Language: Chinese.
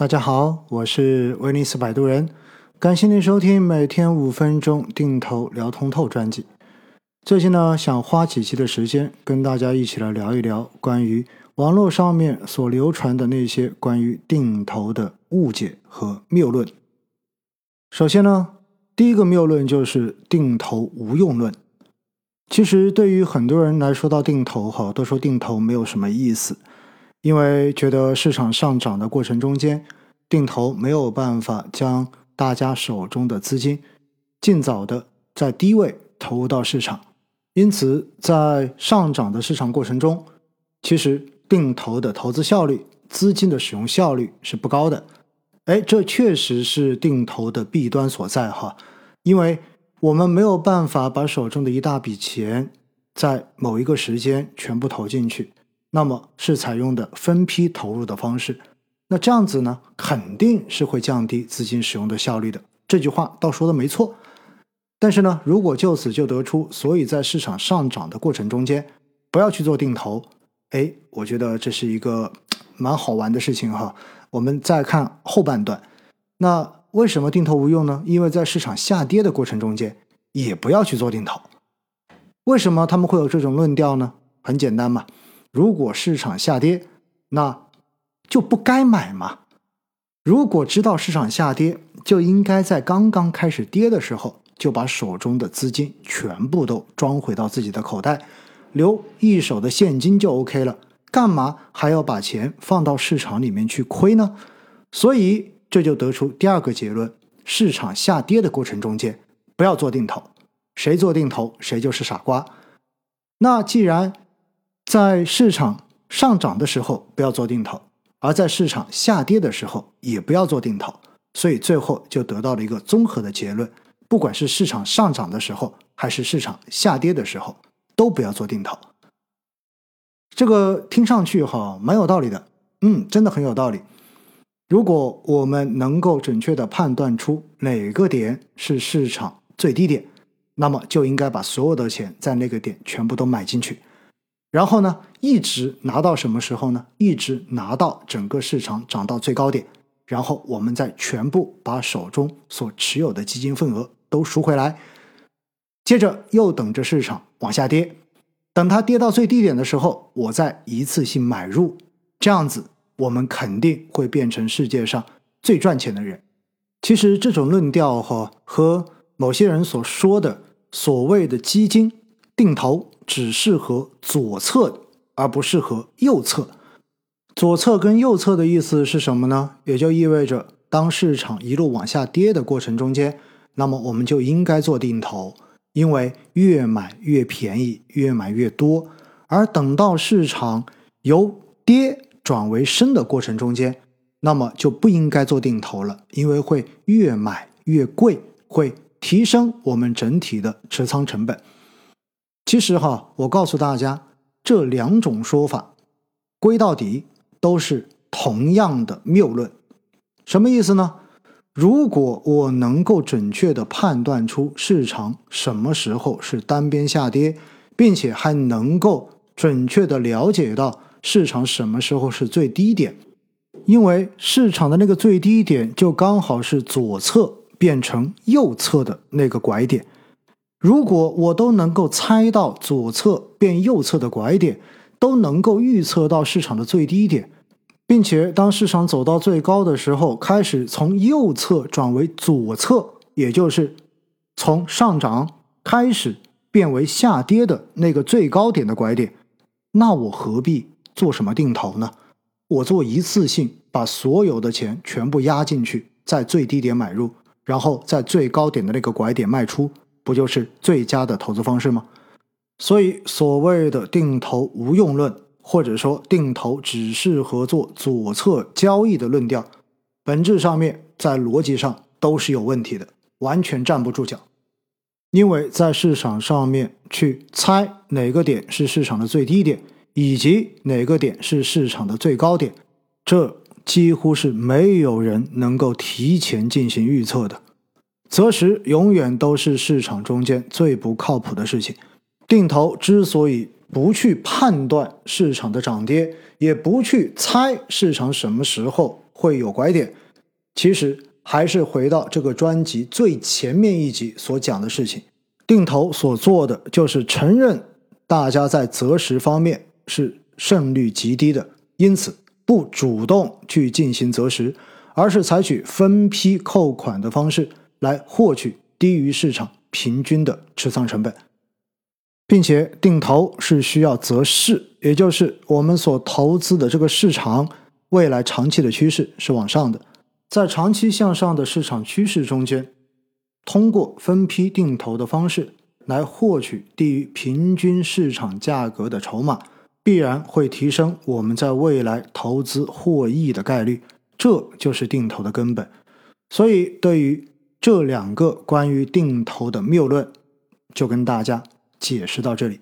大家好，我是威尼斯摆渡人，感谢您收听每天五分钟定投聊通透专辑。最近呢，想花几期的时间跟大家一起来聊一聊关于网络上面所流传的那些关于定投的误解和谬论。首先呢，第一个谬论就是定投无用论。其实对于很多人来说，到定投哈，都说定投没有什么意思。因为觉得市场上涨的过程中间，定投没有办法将大家手中的资金尽早的在低位投入到市场，因此在上涨的市场过程中，其实定投的投资效率、资金的使用效率是不高的。哎，这确实是定投的弊端所在哈，因为我们没有办法把手中的一大笔钱在某一个时间全部投进去。那么是采用的分批投入的方式，那这样子呢，肯定是会降低资金使用的效率的。这句话倒说的没错，但是呢，如果就此就得出，所以在市场上涨的过程中间不要去做定投，哎，我觉得这是一个蛮好玩的事情哈。我们再看后半段，那为什么定投无用呢？因为在市场下跌的过程中间也不要去做定投。为什么他们会有这种论调呢？很简单嘛。如果市场下跌，那就不该买嘛。如果知道市场下跌，就应该在刚刚开始跌的时候，就把手中的资金全部都装回到自己的口袋，留一手的现金就 OK 了。干嘛还要把钱放到市场里面去亏呢？所以这就得出第二个结论：市场下跌的过程中间，不要做定投。谁做定投，谁就是傻瓜。那既然在市场上涨的时候不要做定投，而在市场下跌的时候也不要做定投，所以最后就得到了一个综合的结论：不管是市场上涨的时候，还是市场下跌的时候，都不要做定投。这个听上去哈蛮有道理的，嗯，真的很有道理。如果我们能够准确的判断出哪个点是市场最低点，那么就应该把所有的钱在那个点全部都买进去。然后呢，一直拿到什么时候呢？一直拿到整个市场涨到最高点，然后我们再全部把手中所持有的基金份额都赎回来，接着又等着市场往下跌，等它跌到最低点的时候，我再一次性买入，这样子我们肯定会变成世界上最赚钱的人。其实这种论调哈，和某些人所说的所谓的基金定投。只适合左侧，而不适合右侧。左侧跟右侧的意思是什么呢？也就意味着，当市场一路往下跌的过程中间，那么我们就应该做定投，因为越买越便宜，越买越多。而等到市场由跌转为升的过程中间，那么就不应该做定投了，因为会越买越贵，会提升我们整体的持仓成本。其实哈，我告诉大家，这两种说法归到底都是同样的谬论。什么意思呢？如果我能够准确的判断出市场什么时候是单边下跌，并且还能够准确的了解到市场什么时候是最低点，因为市场的那个最低点就刚好是左侧变成右侧的那个拐点。如果我都能够猜到左侧变右侧的拐点，都能够预测到市场的最低点，并且当市场走到最高的时候，开始从右侧转为左侧，也就是从上涨开始变为下跌的那个最高点的拐点，那我何必做什么定投呢？我做一次性把所有的钱全部压进去，在最低点买入，然后在最高点的那个拐点卖出。不就是最佳的投资方式吗？所以所谓的定投无用论，或者说定投只适合做左侧交易的论调，本质上面在逻辑上都是有问题的，完全站不住脚。因为在市场上面去猜哪个点是市场的最低点，以及哪个点是市场的最高点，这几乎是没有人能够提前进行预测的。择时永远都是市场中间最不靠谱的事情。定投之所以不去判断市场的涨跌，也不去猜市场什么时候会有拐点，其实还是回到这个专辑最前面一集所讲的事情。定投所做的就是承认大家在择时方面是胜率极低的，因此不主动去进行择时，而是采取分批扣款的方式来获取低于市场平均的持仓成本。并且定投是需要择势，也就是我们所投资的这个市场未来长期的趋势是往上的，在长期向上的市场趋势中间，通过分批定投的方式来获取低于平均市场价格的筹码，必然会提升我们在未来投资获益的概率，这就是定投的根本。所以，对于这两个关于定投的谬论，就跟大家。解释到这里。